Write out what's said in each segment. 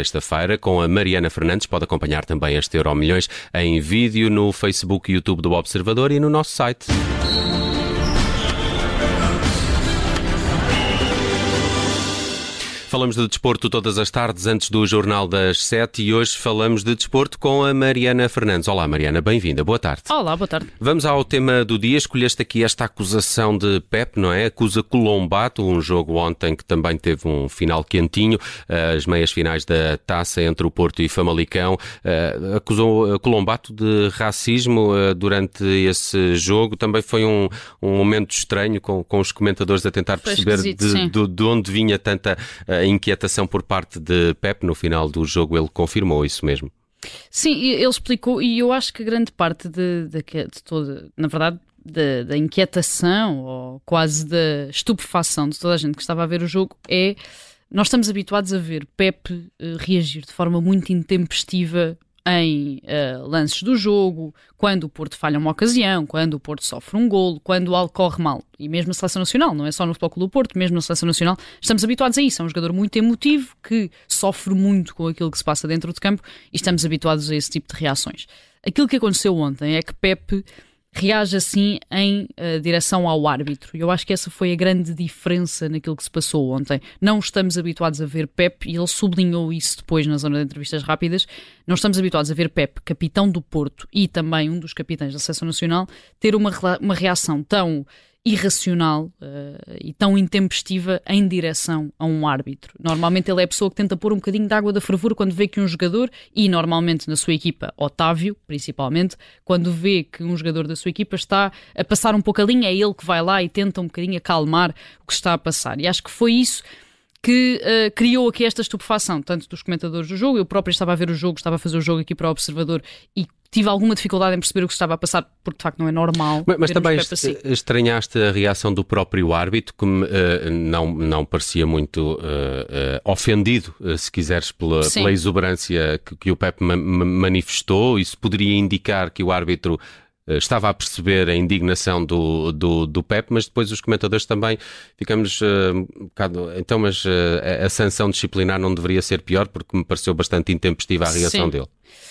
sexta-feira com a Mariana Fernandes. Pode acompanhar também este Euro Milhões em vídeo no Facebook e YouTube do Observador e no nosso site. Falamos de desporto todas as tardes antes do Jornal das Sete e hoje falamos de desporto com a Mariana Fernandes. Olá, Mariana, bem-vinda. Boa tarde. Olá, boa tarde. Vamos ao tema do dia. Escolheste aqui esta acusação de Pep, não é? Acusa Colombato, um jogo ontem que também teve um final quentinho, as meias finais da taça entre o Porto e Famalicão. Uh, acusou Colombato de racismo durante esse jogo. Também foi um, um momento estranho com, com os comentadores a tentar perceber de, de, de, onde vinha tanta. A inquietação por parte de Pep no final do jogo, ele confirmou isso mesmo. Sim, ele explicou, e eu acho que grande parte de, de, de toda, na verdade, da, da, inquietação ou quase da estupefação de toda a gente que estava a ver o jogo é. Nós estamos habituados a ver Pep uh, reagir de forma muito intempestiva em uh, lances do jogo, quando o Porto falha uma ocasião, quando o Porto sofre um golo, quando algo corre mal. E mesmo na Seleção Nacional, não é só no Futebol Clube do Porto, mesmo na Seleção Nacional, estamos habituados a isso. É um jogador muito emotivo, que sofre muito com aquilo que se passa dentro de campo e estamos habituados a esse tipo de reações. Aquilo que aconteceu ontem é que Pepe reage assim em uh, direção ao árbitro. Eu acho que essa foi a grande diferença naquilo que se passou ontem. Não estamos habituados a ver Pep, e ele sublinhou isso depois na zona de entrevistas rápidas, não estamos habituados a ver Pep, capitão do Porto e também um dos capitães da Seleção Nacional, ter uma, uma reação tão irracional uh, e tão intempestiva em direção a um árbitro. Normalmente ele é a pessoa que tenta pôr um bocadinho de água da fervura quando vê que um jogador, e normalmente na sua equipa, Otávio, principalmente, quando vê que um jogador da sua equipa está a passar um pouco a linha, é ele que vai lá e tenta um bocadinho acalmar o que está a passar. E acho que foi isso que uh, criou aqui esta estupefação, tanto dos comentadores do jogo, eu próprio estava a ver o jogo, estava a fazer o jogo aqui para o Observador e tive alguma dificuldade em perceber o que estava a passar, porque de facto não é normal. Mas, mas também assim. estranhaste a reação do próprio árbitro, que uh, não, não parecia muito uh, uh, ofendido, se quiseres, pela, pela exuberância que, que o Pep ma manifestou. Isso poderia indicar que o árbitro estava a perceber a indignação do, do, do Pep, mas depois os comentadores também ficamos uh, um bocado. Então, mas uh, a, a sanção disciplinar não deveria ser pior, porque me pareceu bastante intempestiva a reação Sim. dele.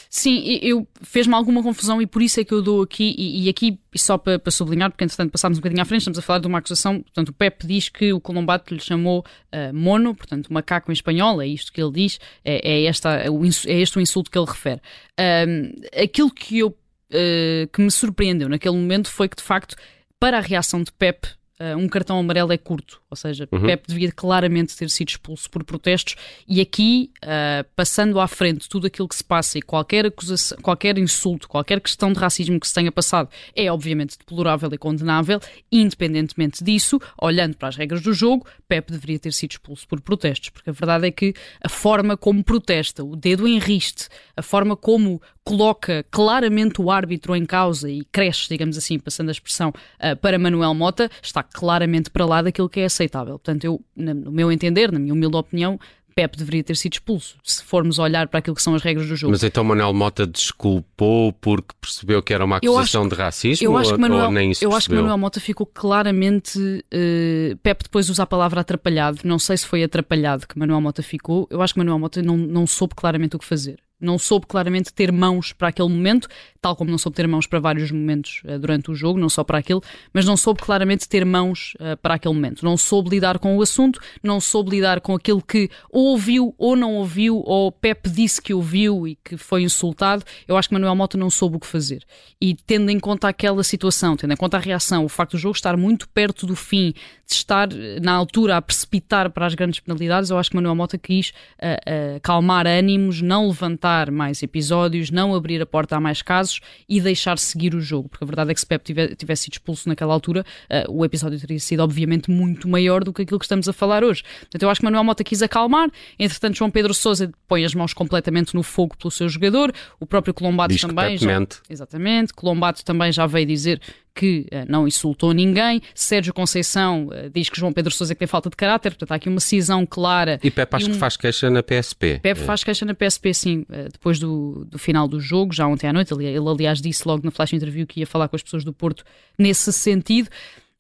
Sim, eu fez-me alguma confusão e por isso é que eu dou aqui, e, e aqui só para, para, sublinhar, porque entretanto passámos um bocadinho à frente, estamos a falar de uma acusação, portanto o Pep diz que o Colombato lhe chamou uh, mono, portanto macaco em espanhol, é isto que ele diz, é, é, esta, é, é este o insulto que ele refere. Um, aquilo que eu uh, que me surpreendeu naquele momento foi que de facto, para a reação de Pep, uh, um cartão amarelo é curto, ou seja, uhum. Pep devia claramente ter sido expulso por protestos. E aqui, uh, passando à frente tudo aquilo que se passa e qualquer acusação, qualquer insulto, qualquer questão de racismo que se tenha passado é obviamente deplorável e condenável, independentemente disso, olhando para as regras do jogo, Pep deveria ter sido expulso por protestos, porque a verdade é que a forma como protesta, o dedo em riste, a forma como coloca claramente o árbitro em causa e cresce, digamos assim, passando a expressão uh, para Manuel Mota, está claramente para lá daquilo que é aceitável. Portanto, eu, no meu entender, na minha humilde opinião, Pep deveria ter sido expulso, se formos olhar para aquilo que são as regras do jogo. Mas então Manuel Mota desculpou porque percebeu que era uma acusação acho, de racismo eu acho que Manuel, ou nem isso Eu acho que Manuel Mota ficou claramente... Uh, Pep depois usa a palavra atrapalhado, não sei se foi atrapalhado que Manuel Mota ficou, eu acho que Manuel Mota não, não soube claramente o que fazer. Não soube claramente ter mãos para aquele momento, tal como não soube ter mãos para vários momentos uh, durante o jogo, não só para aquele, mas não soube claramente ter mãos uh, para aquele momento. Não soube lidar com o assunto, não soube lidar com aquilo que ou ouviu ou não ouviu, ou Pepe disse que ouviu e que foi insultado. Eu acho que Manuel Mota não soube o que fazer. E tendo em conta aquela situação, tendo em conta a reação, o facto do jogo estar muito perto do fim, de estar eh, na altura a precipitar para as grandes penalidades, eu acho que Manuel Mota quis uh, calmar ânimos, não levantar mais episódios, não abrir a porta a mais casos e deixar seguir o jogo, porque a verdade é que se Pep tivesse, tivesse sido expulso naquela altura, uh, o episódio teria sido obviamente muito maior do que aquilo que estamos a falar hoje. Portanto, eu acho que Manuel Mota quis acalmar, entretanto João Pedro Sousa põe as mãos completamente no fogo pelo seu jogador, o próprio Colombato Diz também. Já, exatamente, Colombato também já veio dizer que uh, não insultou ninguém. Sérgio Conceição uh, diz que João Pedro Sousa que tem falta de caráter, portanto há aqui uma cisão clara. E Pepe acho um... que faz queixa na PSP. Pepe é. faz queixa na PSP, sim, uh, depois do, do final do jogo, já ontem à noite. Ele, ele, aliás, disse logo na flash interview que ia falar com as pessoas do Porto nesse sentido.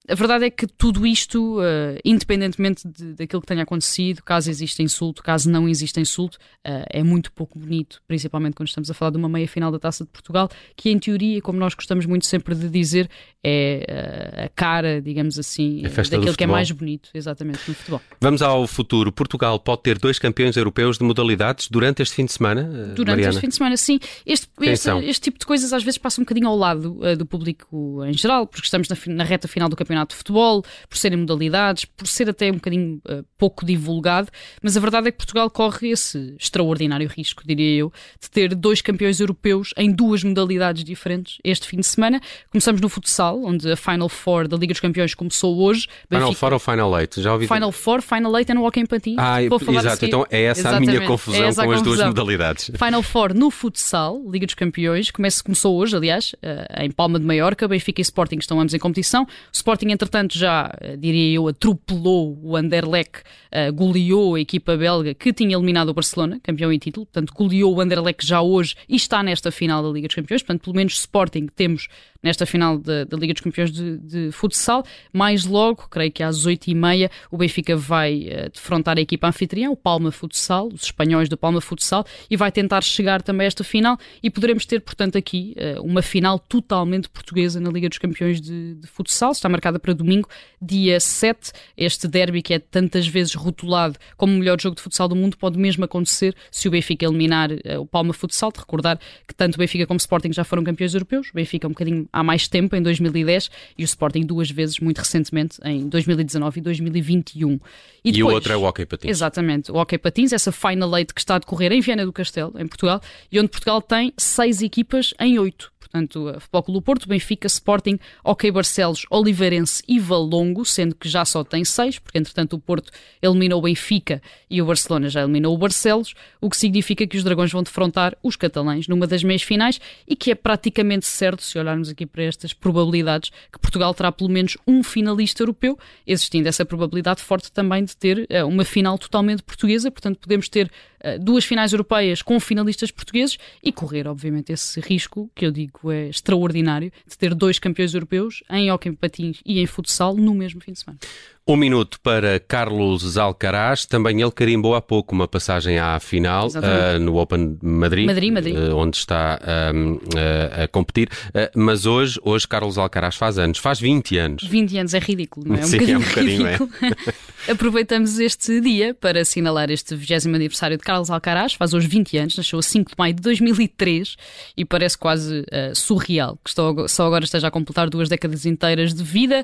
A verdade é que tudo isto, uh, independentemente de, daquilo que tenha acontecido, caso exista insulto, caso não exista insulto, uh, é muito pouco bonito, principalmente quando estamos a falar de uma meia final da Taça de Portugal, que em teoria, como nós gostamos muito sempre de dizer, é uh, a cara, digamos assim, daquilo que é mais bonito, exatamente, no futebol. Vamos ao futuro. Portugal pode ter dois campeões europeus de modalidades durante este fim de semana? Durante Mariana? este fim de semana, sim. Este, este, este, tipo de coisas às vezes passa um bocadinho ao lado do público em geral, porque estamos na, na reta final do campeonato campeonato de futebol, por serem modalidades, por ser até um bocadinho uh, pouco divulgado, mas a verdade é que Portugal corre esse extraordinário risco, diria eu, de ter dois campeões europeus em duas modalidades diferentes este fim de semana. Começamos no futsal, onde a Final Four da Liga dos Campeões começou hoje. Final Benfica... Four ou Final Eight? Já ouvi Final Four, Final Eight é no Hockey em Patins. Ah, exato. Então é essa Exatamente. a minha confusão é com as duas modalidades. Final Four no futsal, Liga dos Campeões, começa, começou hoje, aliás, uh, em Palma de Maiorca. Benfica e Sporting estão ambos em competição. O Sporting, entretanto, já, eh, diria eu, atropelou o Anderlecht, uh, goleou a equipa belga que tinha eliminado o Barcelona, campeão em título, portanto, goleou o Anderlecht já hoje e está nesta final da Liga dos Campeões, portanto, pelo menos Sporting temos nesta final da, Liga dos Campeões de, de, futsal. Mais logo, creio que às 8h30, o Benfica vai uh, defrontar a equipa anfitriã, o Palma Futsal, os espanhóis do Palma Futsal, e vai tentar chegar também a esta final. E poderemos ter, portanto, aqui uh, uma final totalmente portuguesa na Liga dos Campeões de, de futsal. Está marcada para domingo, dia 7. Este derby que é tantas vezes rotulado como o melhor jogo de futsal do mundo pode mesmo acontecer se o Benfica eliminar uh, o Palma Futsal. De recordar que tanto o Benfica como o Sporting já foram campeões europeus. O Benfica um bocadinho há mais tempo, em 2010, e o Sporting duas vezes, muito recentemente, em 2019 e 2021. E, depois, e o outro é o Hockey Patins. Exatamente, o Hockey Patins, essa Final Eight que está a decorrer em Viana do Castelo, em Portugal, e onde Portugal tem seis equipas em oito portanto, Futebol Clube Porto, Benfica, Sporting, OK Barcelos, Oliveirense e Valongo, sendo que já só tem seis, porque entretanto o Porto eliminou o Benfica e o Barcelona já eliminou o Barcelos, o que significa que os Dragões vão defrontar os catalães numa das meias finais e que é praticamente certo, se olharmos aqui para estas probabilidades, que Portugal terá pelo menos um finalista europeu, existindo essa probabilidade forte também de ter uh, uma final totalmente portuguesa, portanto podemos ter duas finais europeias com finalistas portugueses e correr, obviamente, esse risco que eu digo é extraordinário de ter dois campeões europeus em hockey patins e em futsal no mesmo fim de semana. Um minuto para Carlos Alcaraz, também ele carimbou há pouco uma passagem à final uh, no Open Madrid, Madrid, Madrid. Uh, onde está uh, a competir. mas hoje, hoje Carlos Alcaraz faz anos, faz 20 anos. 20 anos é ridículo, não é? Um Sim, bocadinho, é um bocadinho é. ridículo. É. Aproveitamos este dia para assinalar este 20 aniversário de Carlos Alcaraz, faz hoje 20 anos, nasceu a 5 de maio de 2003 e parece quase surreal que só agora esteja a completar duas décadas inteiras de vida.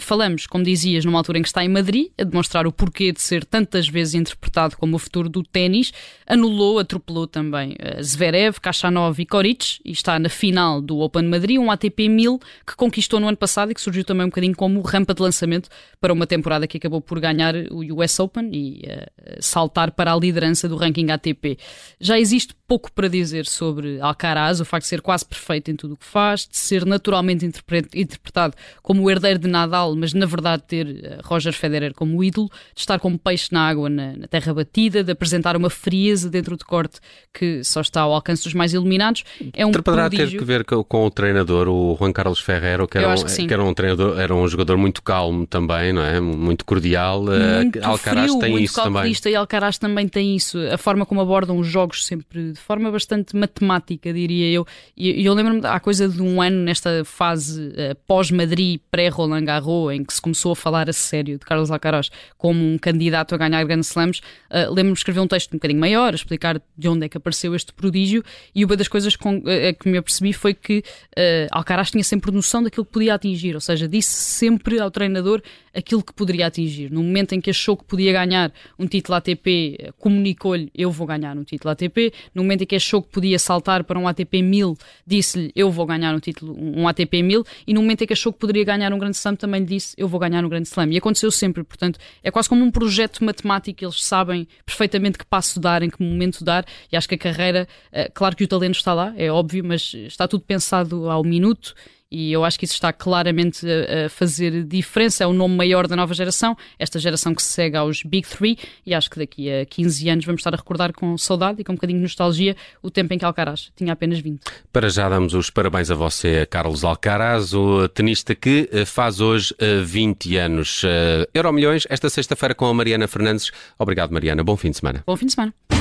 falamos, como dizias, numa altura em que está em Madrid, a demonstrar o porquê de ser tantas vezes interpretado como o futuro do ténis, anulou, atropelou também uh, Zverev, Kachanov e Koric e está na final do Open Madrid, um ATP 1000 que conquistou no ano passado e que surgiu também um bocadinho como rampa de lançamento para uma temporada que acabou por ganhar o US Open e uh, saltar para a liderança do ranking ATP. Já existe pouco para dizer sobre Alcaraz, o facto de ser quase perfeito em tudo o que faz, de ser naturalmente interpretado como o herdeiro de Nadal, mas na verdade ter uh, Roger Federer como ídolo, de estar como peixe na água na, na, terra batida, de apresentar uma frieza dentro de corte que só está ao alcance dos mais iluminados. É um Poderá prodígio. ter que ver com, o treinador, o Juan Carlos Ferreiro, que era, um, que, era um treinador, era um jogador muito calmo também, não é? Muito cordial. Eh, muito Alcaraz frio, tem muito isso também. E Alcaraz também tem isso. A forma como abordam os jogos sempre de forma bastante matemática, diria eu. E eu lembro-me, há coisa de um ano nesta fase uh, pós-Madrid, pré-Roland Garros, em que se começou a falar a sério de Carlos Alcaraz como um candidato a ganhar Grand Slams, uh, lembro-me de escrever um texto um bocadinho maior, a explicar de onde é que apareceu este prodígio, e uma das coisas com, uh, que me apercebi foi que uh, Alcaraz tinha sempre noção daquilo que podia atingir, ou seja, disse sempre ao treinador aquilo que poderia atingir. No momento em que achou que podia ganhar um título ATP, comunicou-lhe eu vou ganhar um título ATP. No momento em que achou que podia saltar para um ATP 1000, disse-lhe eu vou ganhar um título, um ATP 1000. E no momento em que achou que poderia ganhar um grande slam, também lhe disse eu vou ganhar um grande slam. E aconteceu sempre, portanto, é quase como um projeto matemático, eles sabem perfeitamente que passo dar, em que momento dar, e acho que a carreira, eh, claro que o talento está lá, é óbvio, mas está tudo pensado ao minuto e eu acho que isso está claramente a, a fazer diferença. É o nome maior da nova geração, esta geração que se segue aos Big Three, e acho que daqui a 15 anos vamos estar a recordar com saudade e com um bocadinho de nostalgia o tempo em que Alcaraz tinha apenas 20. Para já damos os parabéns a você, Carlos Alcaraz, o tenista que eh, faz hoje 20 eh, anos. Eh, Euro Milhões, esta sexta-feira com a Mariana Fernandes. Obrigado, Mariana. Bom fim de semana. Bom fim de semana.